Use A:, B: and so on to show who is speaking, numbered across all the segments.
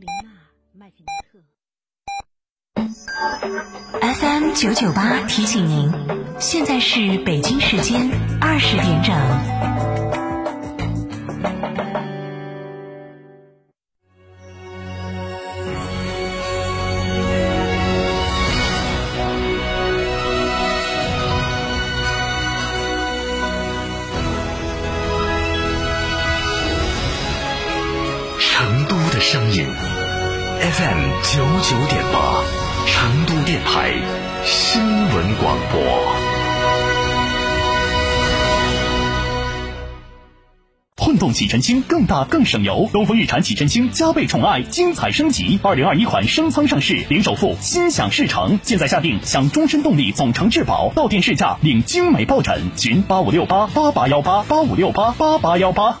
A: 琳娜、麦肯尼
B: 特。FM 九九八提醒您，现在是北京时间二十点整。
C: 九九点八，成都电台新闻广播。混动启辰星更大更省油，东风日产启辰星加倍宠爱，精彩升级。二零二一款升舱上市，零首付，心想事成。现在下定享终身动力总成质保，到店试驾领精美抱枕。询八五六八八八幺八八五六八八八幺八。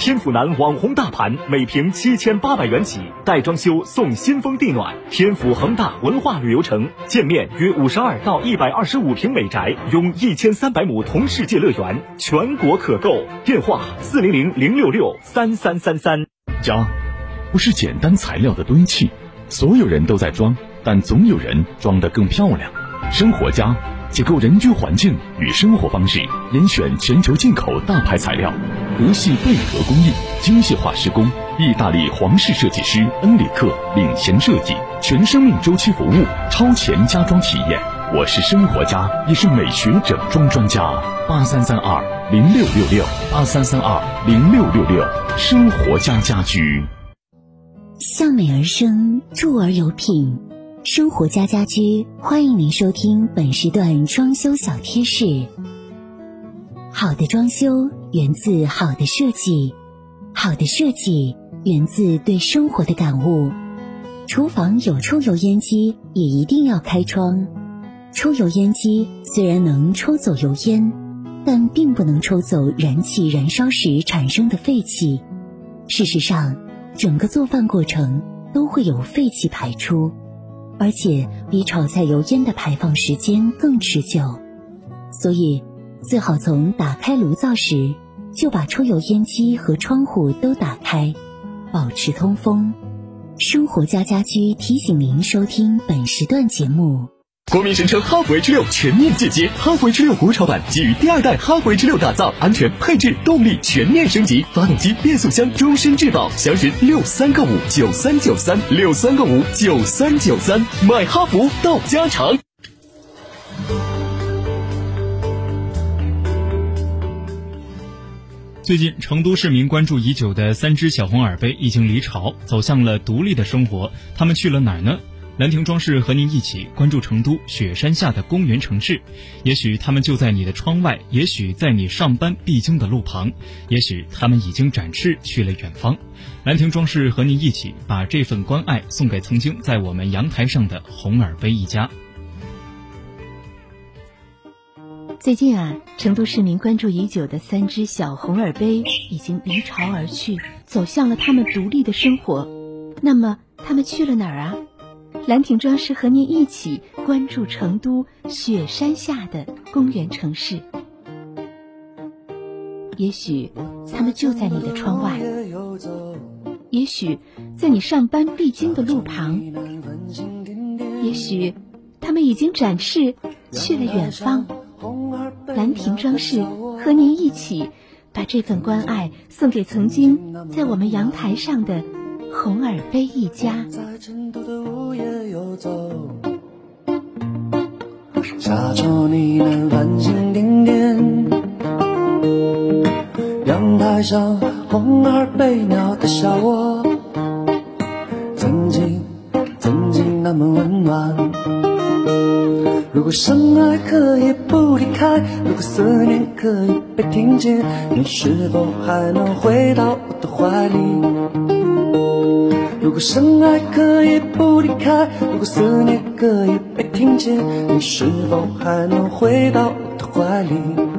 D: 天府南网红大盘，每平七千八百元起，带装修送新风地暖。天府恒大文化旅游城，建面约五十二到一百二十五平美宅，拥一千三百亩同世界乐园，全国可购。电话四零零零六六三三三三。
E: 家，不是简单材料的堆砌，所有人都在装，但总有人装得更漂亮。生活家。解构人居环境与生活方式，严选全球进口大牌材料，德系贝壳工艺，精细化施工，意大利皇室设计师恩里克领衔设计，全生命周期服务，超前家装体验。我是生活家，也是美学整装专家。八三三二零六六六，八三三二零六六六，生活家家居。
B: 向美而生，住而有品。生活家家居，欢迎您收听本时段装修小贴士。好的装修源自好的设计，好的设计源自对生活的感悟。厨房有抽油烟机，也一定要开窗。抽油烟机虽然能抽走油烟，但并不能抽走燃气燃烧时产生的废气。事实上，整个做饭过程都会有废气排出。而且比炒菜油烟的排放时间更持久，所以最好从打开炉灶时就把抽油烟机和窗户都打开，保持通风。生活家家居提醒您收听本时段节目。
C: 国民神车哈弗 H 六全面进阶，哈弗 H 六国潮版基于第二代哈弗 H 六打造，安全、配置、动力全面升级，发动机、变速箱终身质保。详询六三个五九三九三六三个五九三九三，买哈弗到家常。
F: 最近，成都市民关注已久的三只小红耳杯已经离巢，走向了独立的生活。他们去了哪儿呢？兰亭装饰和您一起关注成都雪山下的公园城市，也许他们就在你的窗外，也许在你上班必经的路旁，也许他们已经展翅去了远方。兰亭装饰和您一起把这份关爱送给曾经在我们阳台上的红耳杯一家。
A: 最近啊，成都市民关注已久的三只小红耳杯已经离巢而去，走向了他们独立的生活。那么，他们去了哪儿啊？兰亭装饰和您一起关注成都雪山下的公园城市。也许他们就在你的窗外，也许在你上班必经的路旁，也许他们已经展翅去了远方。兰亭装饰和您一起把这份关爱送给曾经在我们阳台上的红耳杯一家。
G: 在成都的午夜游走下周你能繁星点点，阳台上红耳被鸟的笑我，曾经曾经那么温暖。如果相爱可以不离开，如果思念可以被听见，你是否还能回到我的怀里？如果深爱可以不离开，如果思念可以被听见，你是否还能回到我的怀里？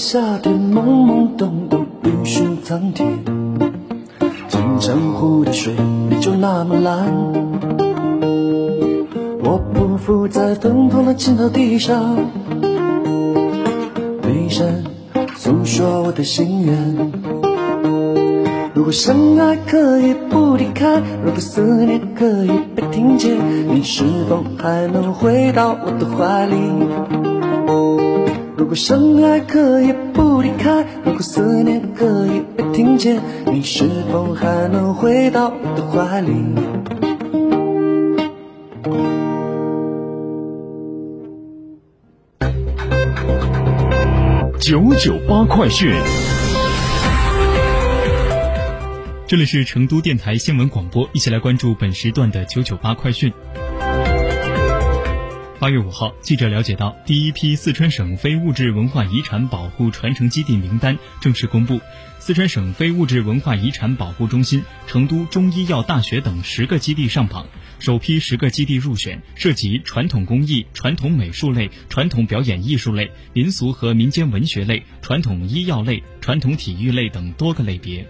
G: 夏天懵懵懂懂，云树苍天，金城湖的水依旧那么蓝。我匍匐在芬芳的青草地上，对山诉说我的心愿。如果相爱可以不离开，如果思念可以被听见，你是否还能回到我的怀里？如果相爱可以不离开，如果思念可以被听见，你是否还能回到我的怀里？
E: 九九八快讯。
F: 这里是成都电台新闻广播，一起来关注本时段的九九八快讯。八月五号，记者了解到，第一批四川省非物质文化遗产保护传承基地名单正式公布，四川省非物质文化遗产保护中心、成都中医药大学等十个基地上榜，首批十个基地入选，涉及传统工艺、传统美术类、传统表演艺术类、民俗和民间文学类、传统医药类、传统体育类等多个类别。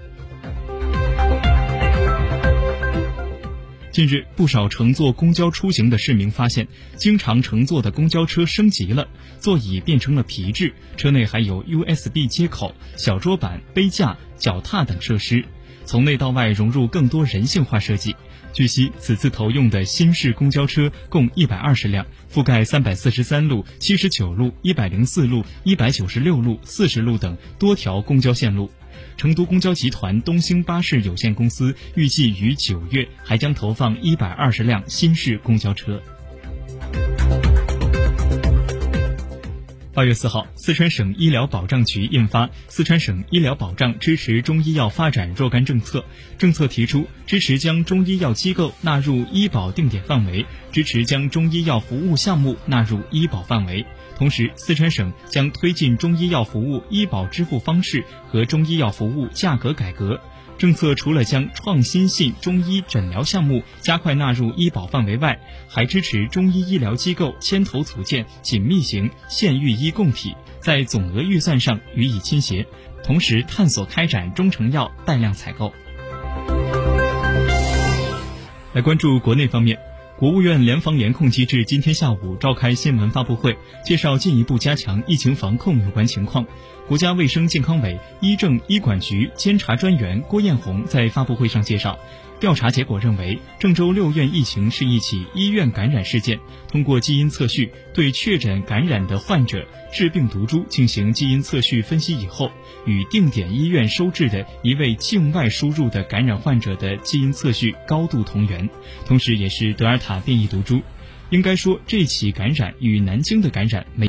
F: 近日，不少乘坐公交出行的市民发现，经常乘坐的公交车升级了，座椅变成了皮质，车内还有 USB 接口、小桌板、杯架、脚踏等设施，从内到外融入更多人性化设计。据悉，此次投用的新式公交车共一百二十辆，覆盖三百四十三路、七十九路、一百零四路、一百九十六路、四十路等多条公交线路。成都公交集团东兴巴士有限公司预计于九月还将投放一百二十辆新式公交车。八月四号，四川省医疗保障局印发《四川省医疗保障支持中医药发展若干政策》，政策提出支持将中医药机构纳入医保定点范围，支持将中医药服务项目纳入医保范围。同时，四川省将推进中医药服务医保支付方式和中医药服务价格改革。政策除了将创新性中医诊疗项目加快纳入医保范围外，还支持中医医疗机构牵头组建紧密型县域医共体，在总额预算上予以倾斜，同时探索开展中成药带量采购。来关注国内方面。国务院联防联控机制今天下午召开新闻发布会，介绍进一步加强疫情防控有关情况。国家卫生健康委医政医管局监察专员郭艳红在发布会上介绍，调查结果认为，郑州六院疫情是一起医院感染事件。通过基因测序，对确诊感染的患者致病毒株进行基因测序分析以后，与定点医院收治的一位境外输入的感染患者的基因测序高度同源，同时也是德尔塔变异毒株。应该说，这起感染与南京的感染没有。